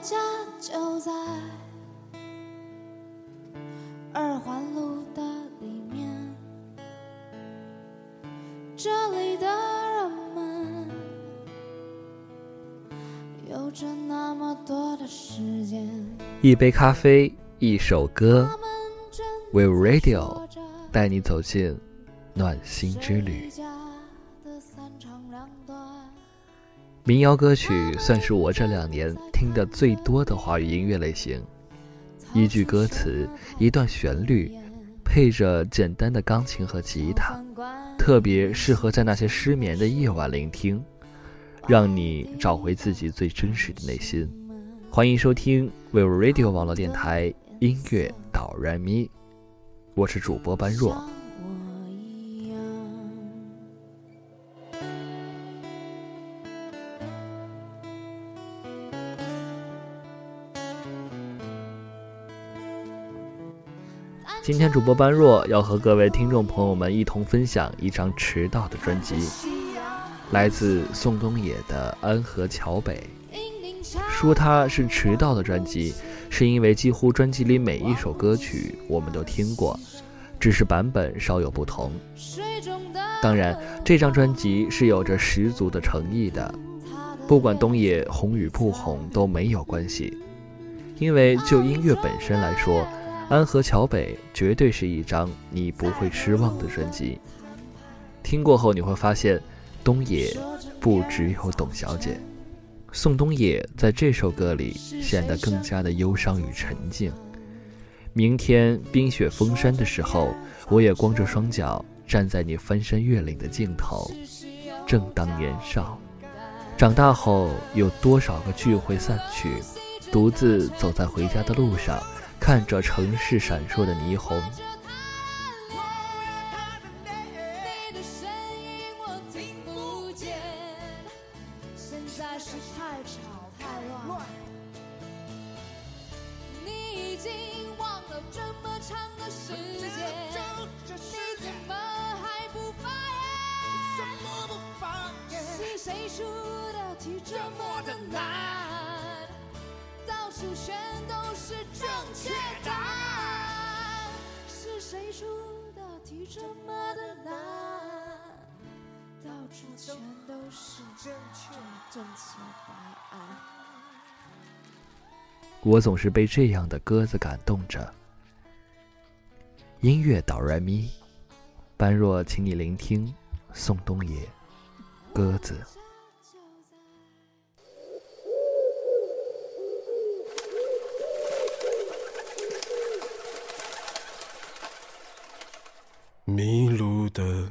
家就在二环路的里面，这里的人们有着那么多的时间。一杯咖啡，一首歌 We Radio 带你走进暖心之旅。民谣歌曲算是我这两年听的最多的华语音乐类型。一句歌词，一段旋律，配着简单的钢琴和吉他，特别适合在那些失眠的夜晚聆听，让你找回自己最真实的内心。欢迎收听 We Radio 网络电台音乐导然咪，我是主播般若。今天主播般若要和各位听众朋友们一同分享一张迟到的专辑，来自宋冬野的《安河桥北》。说它是迟到的专辑，是因为几乎专辑里每一首歌曲我们都听过，只是版本稍有不同。当然，这张专辑是有着十足的诚意的，不管东野红与不红都没有关系，因为就音乐本身来说，《安河桥北》绝对是一张你不会失望的专辑。听过后你会发现，东野不只有董小姐。宋冬野在这首歌里显得更加的忧伤与沉静。明天冰雪封山的时候，我也光着双脚站在你翻山越岭的尽头。正当年少，长大后有多少个聚会散去，独自走在回家的路上，看着城市闪烁的霓虹。你的声音我听不见，现在是太吵太乱。你已经忘了这么长的时间，你怎么还不发言？是谁出的题这么的难？到处全都是正确答案，是谁出的题这么的难？到处全都是正确正确答案。我总是被这样的鸽子感动着。音乐导然咪，般若，请你聆听宋冬野《鸽子》。迷路的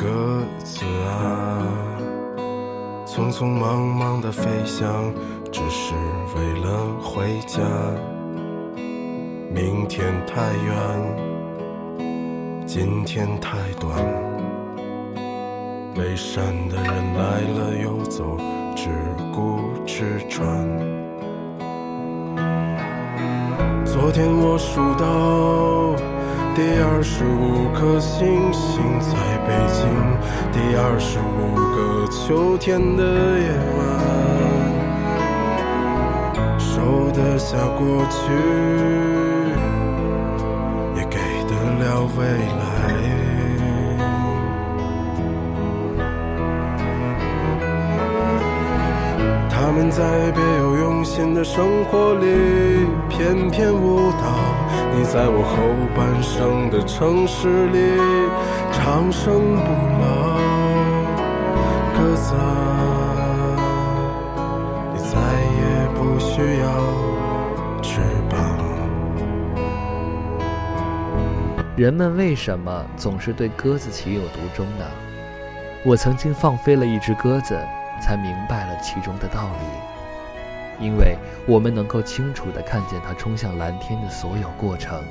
鸽子啊，匆匆忙忙的飞翔，只是为了回家。明天太远，今天太短，背山的人来了又走，只顾吃穿。昨天我数到第二十五颗星星在北京，第二十五个秋天的夜晚，收得下过去，也给得了未来。们在别有用心的生活里翩翩舞蹈，你在我后半生的城市里长生不老。鸽子啊，你再也不需要翅膀。人们为什么总是对鸽子情有独钟呢？我曾经放飞了一只鸽子，才明白了其中的道理。因为我们能够清楚地看见它冲向蓝天的所有过程，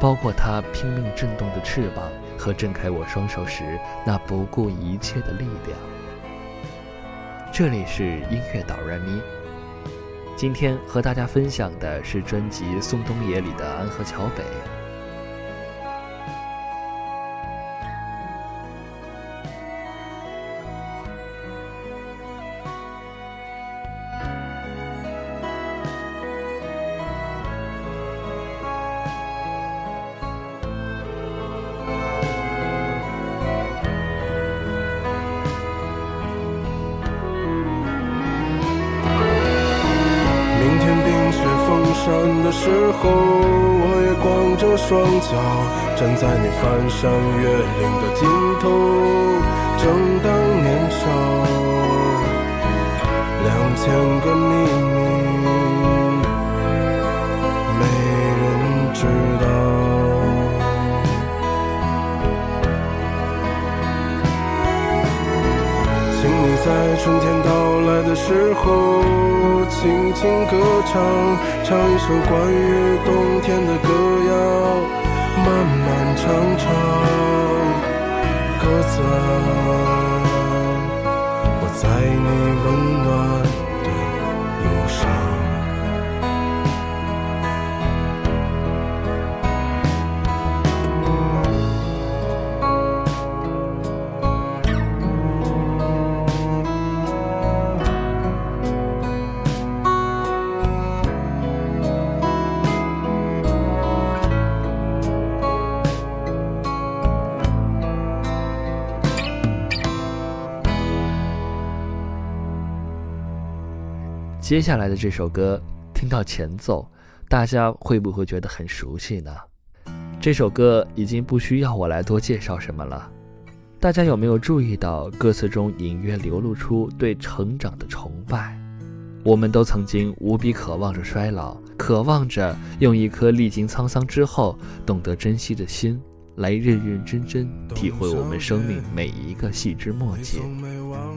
包括它拼命震动的翅膀和挣开我双手时那不顾一切的力量。这里是音乐导然咪，今天和大家分享的是专辑《宋冬野》里的《安河桥北》。着双脚站在你翻山越岭的尽头。正当年少，两千个秘密，没人知道。请你在春天到来的时候。轻轻歌唱，唱一首关于冬天的歌谣，漫漫长长，歌颂，我在你温暖接下来的这首歌，听到前奏，大家会不会觉得很熟悉呢？这首歌已经不需要我来多介绍什么了。大家有没有注意到歌词中隐约流露出对成长的崇拜？我们都曾经无比渴望着衰老，渴望着用一颗历经沧桑之后懂得珍惜的心，来认认真真体会我们生命每一个细枝末节。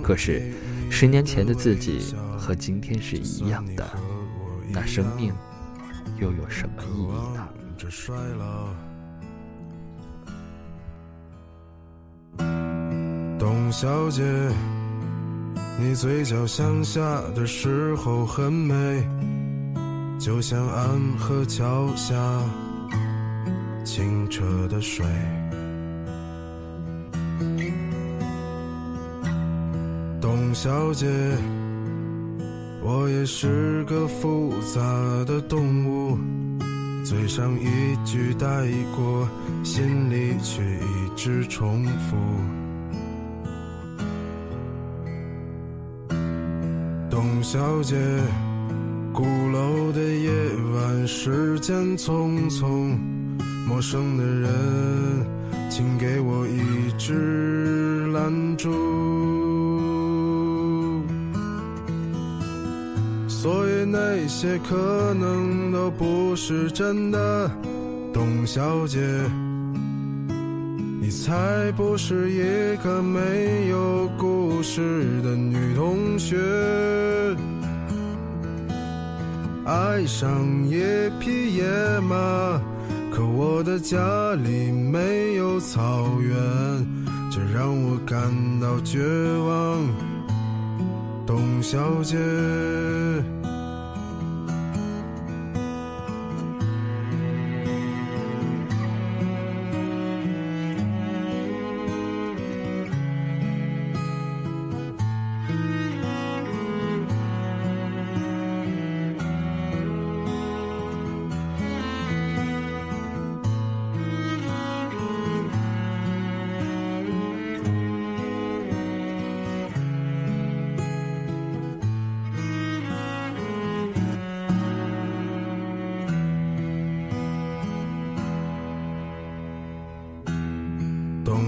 可是。十年前的自己和今天是一样的，那生命又有什么意义呢？董小姐，你嘴角向下的时候很美，就像安河桥下清澈的水。董小姐，我也是个复杂的动物，嘴上一句带过，心里却一直重复。董小姐，鼓楼的夜晚，时间匆匆，陌生的人，请给我一支蜡烛。所以那些可能都不是真的，董小姐，你才不是一个没有故事的女同学。爱上一匹野马，可我的家里没有草原，这让我感到绝望，董小姐。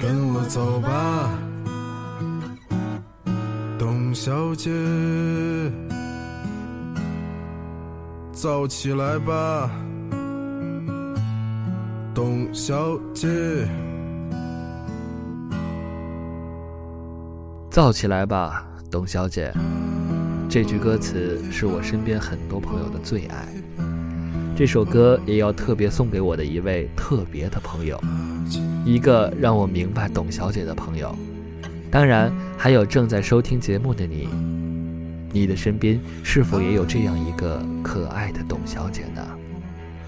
跟我走吧，董小姐，燥起来吧。董小姐，燥起来吧，董小姐。这句歌词是我身边很多朋友的最爱。这首歌也要特别送给我的一位特别的朋友，一个让我明白董小姐的朋友。当然，还有正在收听节目的你，你的身边是否也有这样一个可爱的董小姐呢？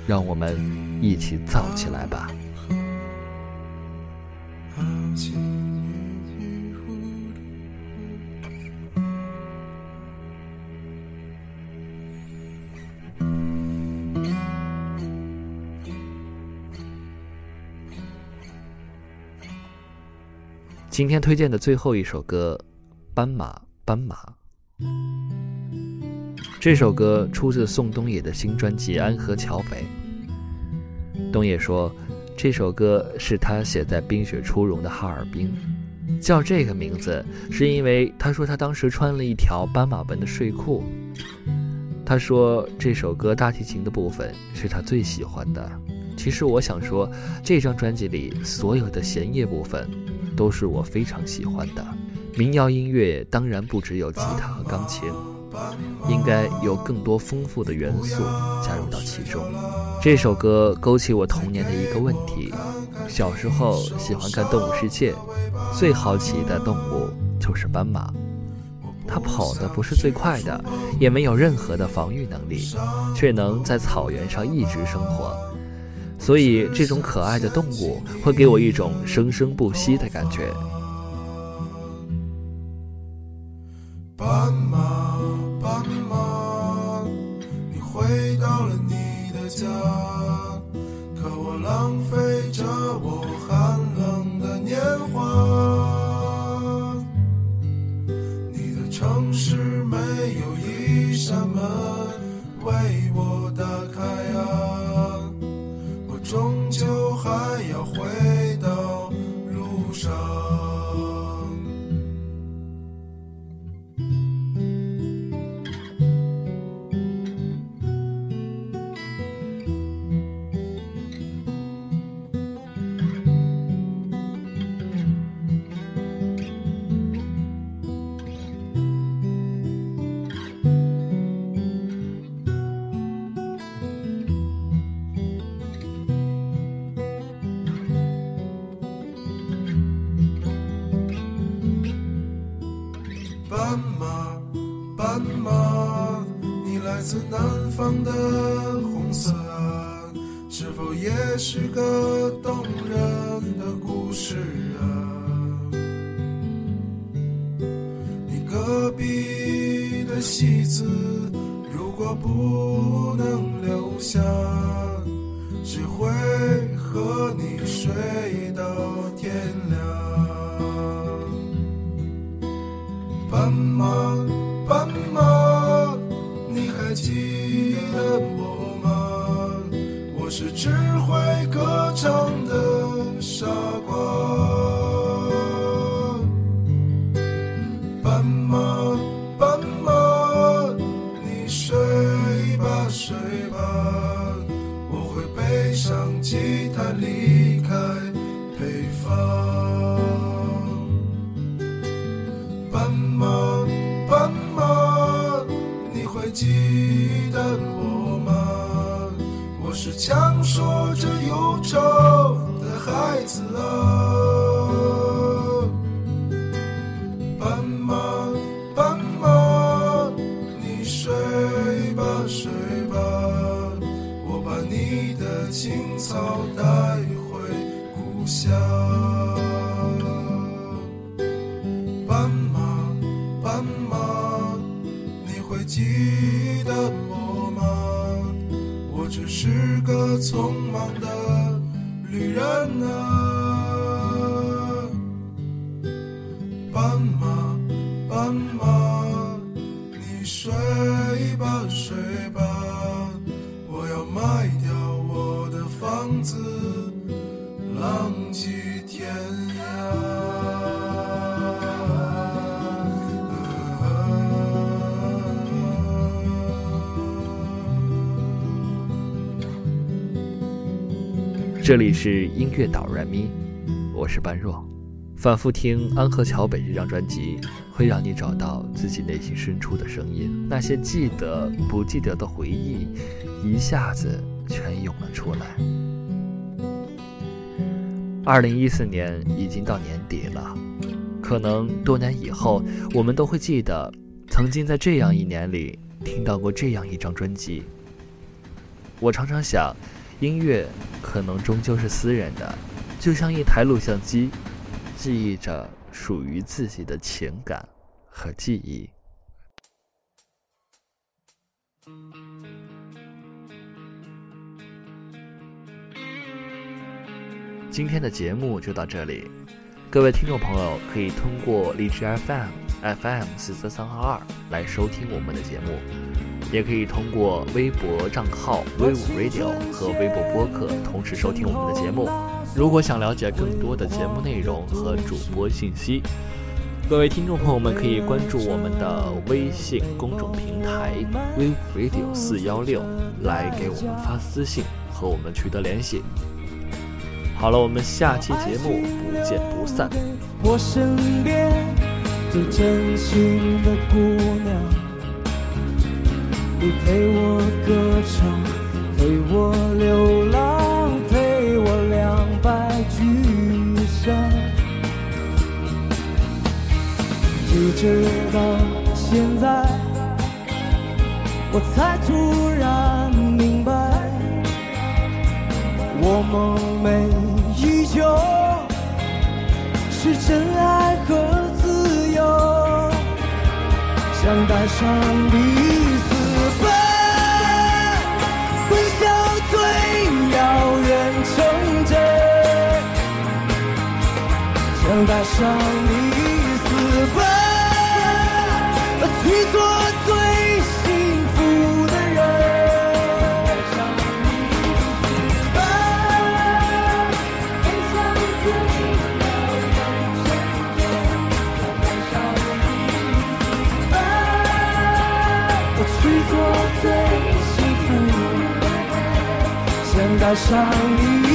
让我们一起造起来吧！今天推荐的最后一首歌《斑马斑马》。这首歌出自宋冬野的新专辑《安河桥北》。冬野说，这首歌是他写在冰雪初融的哈尔滨，叫这个名字是因为他说他当时穿了一条斑马纹的睡裤。他说这首歌大提琴的部分是他最喜欢的。其实我想说，这张专辑里所有的弦乐部分都是我非常喜欢的。民谣音乐当然不只有吉他和钢琴。应该有更多丰富的元素加入到其中。这首歌勾起我童年的一个问题：小时候喜欢看《动物世界》，最好奇的动物就是斑马。它跑的不是最快的，也没有任何的防御能力，却能在草原上一直生活。所以，这种可爱的动物会给我一种生生不息的感觉。斑马，斑马，你回到了你的家，的红色，是否也是个动人的故事啊？你隔壁的戏子，如果不能留下，只会和你睡到天亮。睡吧睡吧我会背上吉他离开北方。斑马斑马你会记得我吗？我是强说着忧愁。想这里是音乐导软咪，我是般若。反复听《安河桥北》这张专辑，会让你找到自己内心深处的声音，那些记得不记得的回忆，一下子全涌了出来。二零一四年已经到年底了，可能多年以后，我们都会记得，曾经在这样一年里听到过这样一张专辑。我常常想。音乐可能终究是私人的，就像一台录像机，记忆着属于自己的情感和记忆。今天的节目就到这里，各位听众朋友可以通过荔枝 FM FM 四三三二二来收听我们的节目。也可以通过微博账号“ “v 五 radio” 和微博播客同时收听我们的节目。如果想了解更多的节目内容和主播信息，各位听众朋友们可以关注我们的微信公众平台“ “v 五 radio 四幺六”来给我们发私信和我们取得联系。好了，我们下期节目不见不散。我身边最真心的姑娘。你陪我歌唱，陪我流浪，陪我两败俱伤。一直到现在，我才突然明白，我梦寐以求是真爱和自由，想带上你。带上你私奔，去做最幸福的人。带上你私奔，飞向最遥远城镇。带上你私奔，去做最幸福的人。想带上你